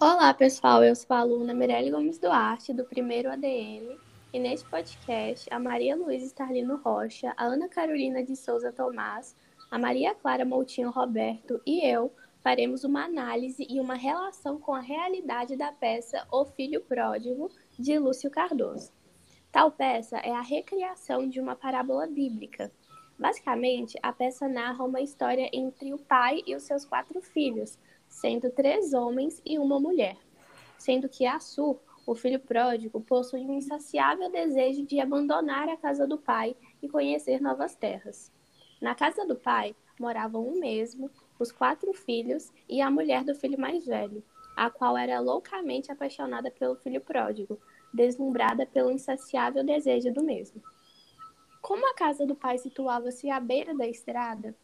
Olá, pessoal. Eu sou a aluna Mirelle Gomes Duarte, do primeiro ADM, e neste podcast, a Maria Luísa Starlino Rocha, a Ana Carolina de Souza Tomás, a Maria Clara Moutinho Roberto e eu faremos uma análise e uma relação com a realidade da peça O Filho Pródigo, de Lúcio Cardoso. Tal peça é a recriação de uma parábola bíblica. Basicamente, a peça narra uma história entre o pai e os seus quatro filhos, sendo três homens e uma mulher, sendo que Assur o filho pródigo possui um insaciável desejo de abandonar a casa do pai e conhecer novas terras. Na casa do pai moravam o mesmo, os quatro filhos e a mulher do filho mais velho, a qual era loucamente apaixonada pelo filho pródigo, deslumbrada pelo insaciável desejo do mesmo. Como a casa do pai situava-se à beira da estrada,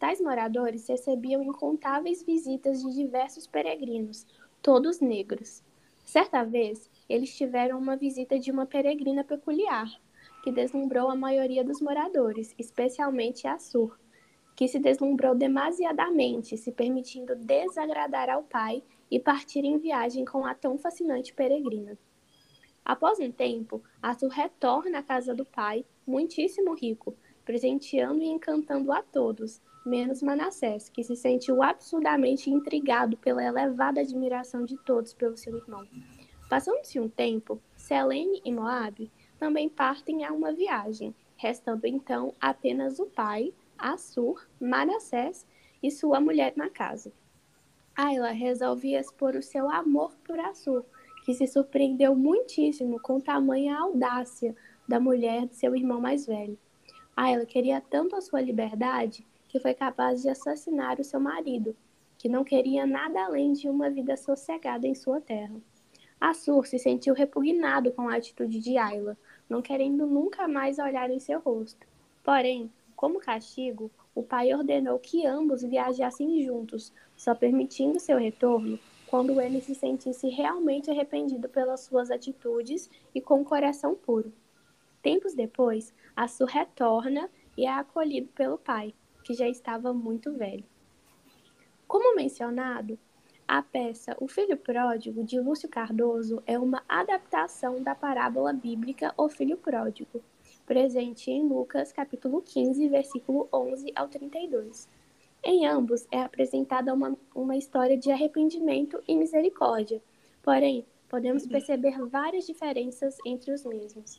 tais moradores recebiam incontáveis visitas de diversos peregrinos, todos negros. Certa vez, eles tiveram uma visita de uma peregrina peculiar, que deslumbrou a maioria dos moradores, especialmente a Sur, que se deslumbrou demasiadamente, se permitindo desagradar ao pai e partir em viagem com a tão fascinante peregrina. Após um tempo, Arthur retorna à casa do pai, muitíssimo rico, presenteando e encantando a todos, menos Manassés, que se sentiu absurdamente intrigado pela elevada admiração de todos pelo seu irmão. Passando-se um tempo, Selene e Moabe também partem a uma viagem, restando então apenas o pai, Assur, Manassés e sua mulher na casa. Ayla resolve expor o seu amor por Assur, que se surpreendeu muitíssimo com tamanha audácia da mulher de seu irmão mais velho. Ayla queria tanto a sua liberdade que foi capaz de assassinar o seu marido, que não queria nada além de uma vida sossegada em sua terra. Assur se sentiu repugnado com a atitude de Ayla, não querendo nunca mais olhar em seu rosto. Porém, como castigo, o pai ordenou que ambos viajassem juntos, só permitindo seu retorno quando ele se sentisse realmente arrependido pelas suas atitudes e com o coração puro. Tempos depois, Assur retorna e é acolhido pelo pai, que já estava muito velho. Como mencionado, a peça O Filho Pródigo, de Lúcio Cardoso, é uma adaptação da parábola bíblica O Filho Pródigo, presente em Lucas, capítulo 15, versículo 11 ao 32. Em ambos é apresentada uma, uma história de arrependimento e misericórdia, porém, podemos perceber várias diferenças entre os mesmos.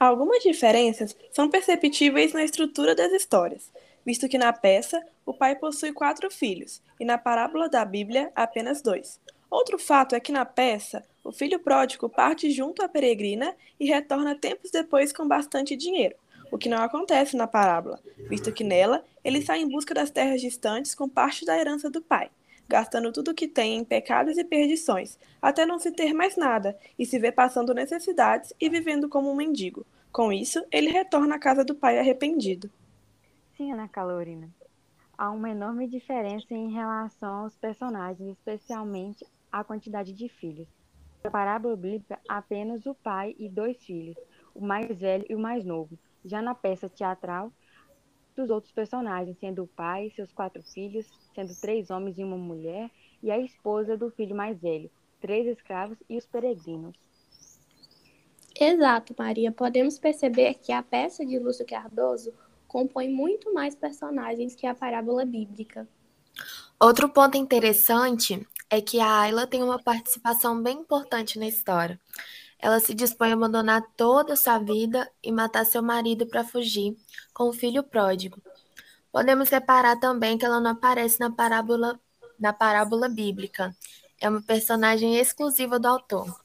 Algumas diferenças são perceptíveis na estrutura das histórias, visto que na peça o pai possui quatro filhos e na parábola da Bíblia apenas dois. Outro fato é que na peça o filho pródigo parte junto à peregrina e retorna tempos depois com bastante dinheiro, o que não acontece na parábola, visto que nela ele sai em busca das terras distantes com parte da herança do pai, gastando tudo o que tem em pecados e perdições, até não se ter mais nada e se ver passando necessidades e vivendo como um mendigo. Com isso, ele retorna à casa do pai arrependido. Sim, Ana Calorina. Há uma enorme diferença em relação aos personagens, especialmente a quantidade de filhos. Na parábola bíblica, apenas o pai e dois filhos, o mais velho e o mais novo. Já na peça teatral, dos outros personagens, sendo o pai, seus quatro filhos, sendo três homens e uma mulher, e a esposa do filho mais velho, três escravos e os peregrinos. Exato, Maria. Podemos perceber que a peça de Lúcio Cardoso compõe muito mais personagens que a parábola bíblica. Outro ponto interessante é que a Ayla tem uma participação bem importante na história. Ela se dispõe a abandonar toda a sua vida e matar seu marido para fugir com o filho pródigo. Podemos reparar também que ela não aparece na parábola, na parábola bíblica. É uma personagem exclusiva do autor.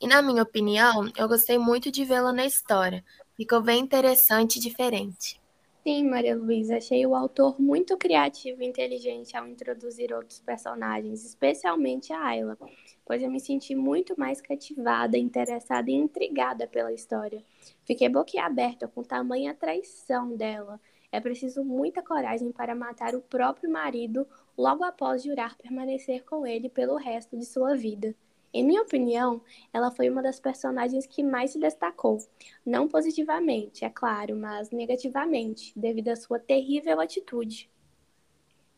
E na minha opinião, eu gostei muito de vê-la na história. Ficou bem interessante e diferente. Sim, Maria Luísa, achei o autor muito criativo e inteligente ao introduzir outros personagens, especialmente a Ayla, pois eu me senti muito mais cativada, interessada e intrigada pela história. Fiquei boquiaberta com tamanha traição dela. É preciso muita coragem para matar o próprio marido logo após jurar permanecer com ele pelo resto de sua vida. Em minha opinião, ela foi uma das personagens que mais se destacou. Não positivamente, é claro, mas negativamente, devido à sua terrível atitude.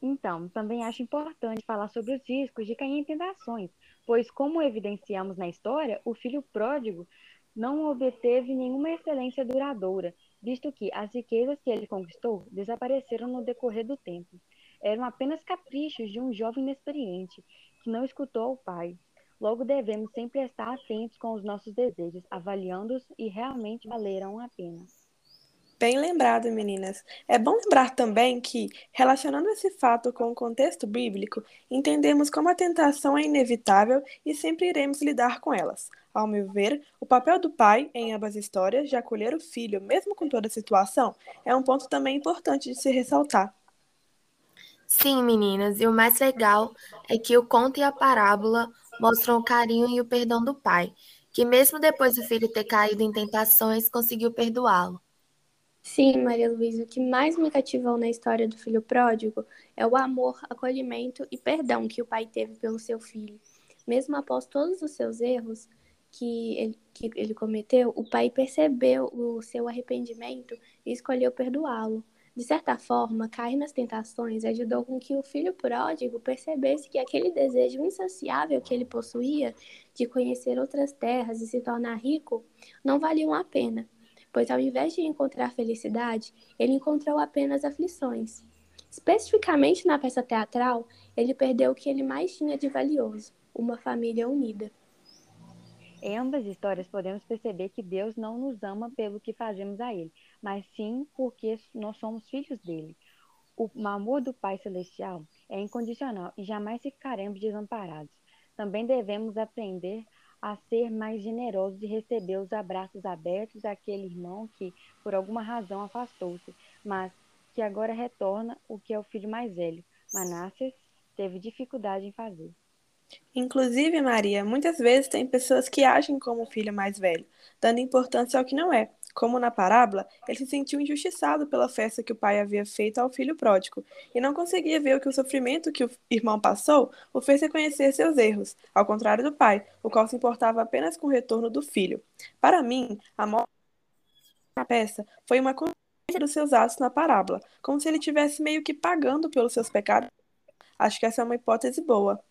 Então, também acho importante falar sobre os riscos de cair em tentações, pois, como evidenciamos na história, o filho pródigo não obteve nenhuma excelência duradoura, visto que as riquezas que ele conquistou desapareceram no decorrer do tempo. Eram apenas caprichos de um jovem inexperiente que não escutou o pai. Logo, devemos sempre estar atentos com os nossos desejos, avaliando-os e realmente valeram a pena. Bem lembrado, meninas. É bom lembrar também que, relacionando esse fato com o contexto bíblico, entendemos como a tentação é inevitável e sempre iremos lidar com elas. Ao meu ver, o papel do pai em ambas histórias de acolher o filho, mesmo com toda a situação, é um ponto também importante de se ressaltar. Sim, meninas, e o mais legal é que o conto e a parábola mostram o carinho e o perdão do pai, que mesmo depois do filho ter caído em tentações, conseguiu perdoá-lo. Sim, Maria Luísa, o que mais me cativou na história do filho pródigo é o amor, acolhimento e perdão que o pai teve pelo seu filho. Mesmo após todos os seus erros que ele, que ele cometeu, o pai percebeu o seu arrependimento e escolheu perdoá-lo. De certa forma, cair nas tentações ajudou com que o filho pródigo percebesse que aquele desejo insaciável que ele possuía de conhecer outras terras e se tornar rico não valiam a pena pois ao invés de encontrar felicidade, ele encontrou apenas aflições. Especificamente na peça teatral, ele perdeu o que ele mais tinha de valioso: uma família unida. Em ambas histórias, podemos perceber que Deus não nos ama pelo que fazemos a Ele, mas sim porque nós somos filhos dele. O amor do Pai Celestial é incondicional e jamais ficaremos desamparados. Também devemos aprender a ser mais generosos e receber os abraços abertos daquele irmão que, por alguma razão, afastou-se, mas que agora retorna o que é o filho mais velho. Manassés teve dificuldade em fazer. Inclusive, Maria, muitas vezes tem pessoas que agem como o filho mais velho, dando importância ao que não é. Como na parábola, ele se sentiu injustiçado pela festa que o pai havia feito ao filho pródigo e não conseguia ver que o sofrimento que o irmão passou o fez reconhecer seus erros, ao contrário do pai, o qual se importava apenas com o retorno do filho. Para mim, a morte peça foi uma consequência dos seus atos na parábola, como se ele tivesse meio que pagando pelos seus pecados. Acho que essa é uma hipótese boa.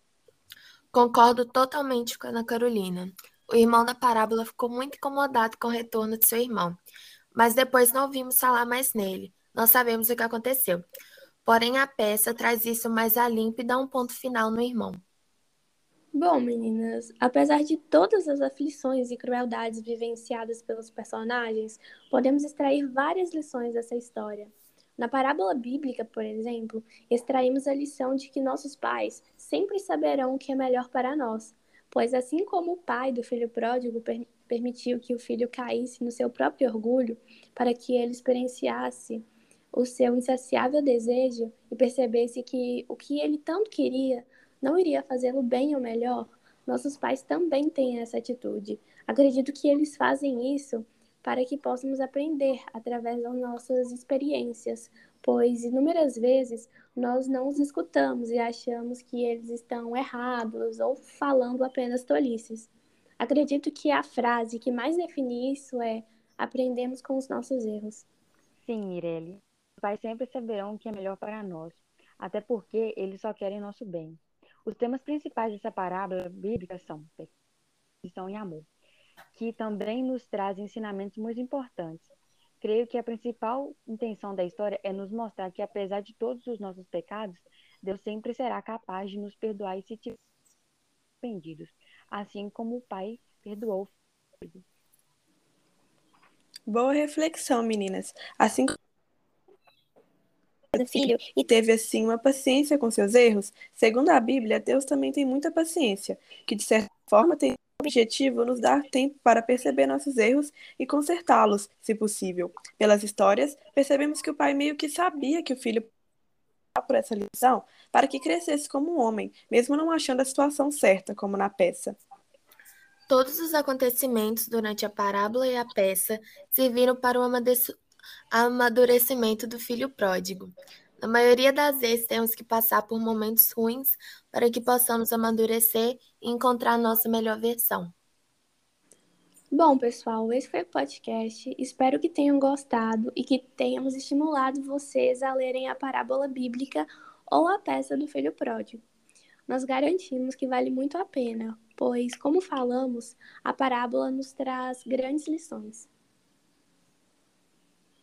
Concordo totalmente com a Ana Carolina. O irmão da parábola ficou muito incomodado com o retorno de seu irmão, mas depois não ouvimos falar mais nele. Não sabemos o que aconteceu. Porém, a peça traz isso mais a limpo e dá um ponto final no irmão. Bom, meninas, apesar de todas as aflições e crueldades vivenciadas pelos personagens, podemos extrair várias lições dessa história. Na parábola bíblica, por exemplo, extraímos a lição de que nossos pais sempre saberão o que é melhor para nós, pois assim como o pai do filho pródigo per permitiu que o filho caísse no seu próprio orgulho para que ele experienciasse o seu insaciável desejo e percebesse que o que ele tanto queria não iria fazê-lo bem ou melhor, nossos pais também têm essa atitude. Acredito que eles fazem isso para que possamos aprender através das nossas experiências, pois inúmeras vezes nós não os escutamos e achamos que eles estão errados ou falando apenas tolices. Acredito que a frase que mais define isso é aprendemos com os nossos erros. Sim, Mirelle. Os pais sempre saberão o que é melhor para nós, até porque eles só querem nosso bem. Os temas principais dessa parábola bíblica são perfeição e amor que também nos traz ensinamentos muito importantes. Creio que a principal intenção da história é nos mostrar que, apesar de todos os nossos pecados, Deus sempre será capaz de nos perdoar e se tiver arrependidos, assim como o Pai perdoou o filho. Boa reflexão, meninas. Assim como filho e teve assim uma paciência com seus erros, segundo a Bíblia, Deus também tem muita paciência, que de certa forma tem objetivo nos dar tempo para perceber nossos erros e consertá-los, se possível. Pelas histórias, percebemos que o pai meio que sabia que o filho por essa lição para que crescesse como um homem, mesmo não achando a situação certa, como na peça. Todos os acontecimentos durante a parábola e a peça serviram para o amadurecimento do filho pródigo. Na maioria das vezes, temos que passar por momentos ruins para que possamos amadurecer e encontrar a nossa melhor versão. Bom, pessoal, esse foi o podcast. Espero que tenham gostado e que tenhamos estimulado vocês a lerem a parábola bíblica ou a peça do filho pródigo. Nós garantimos que vale muito a pena, pois, como falamos, a parábola nos traz grandes lições.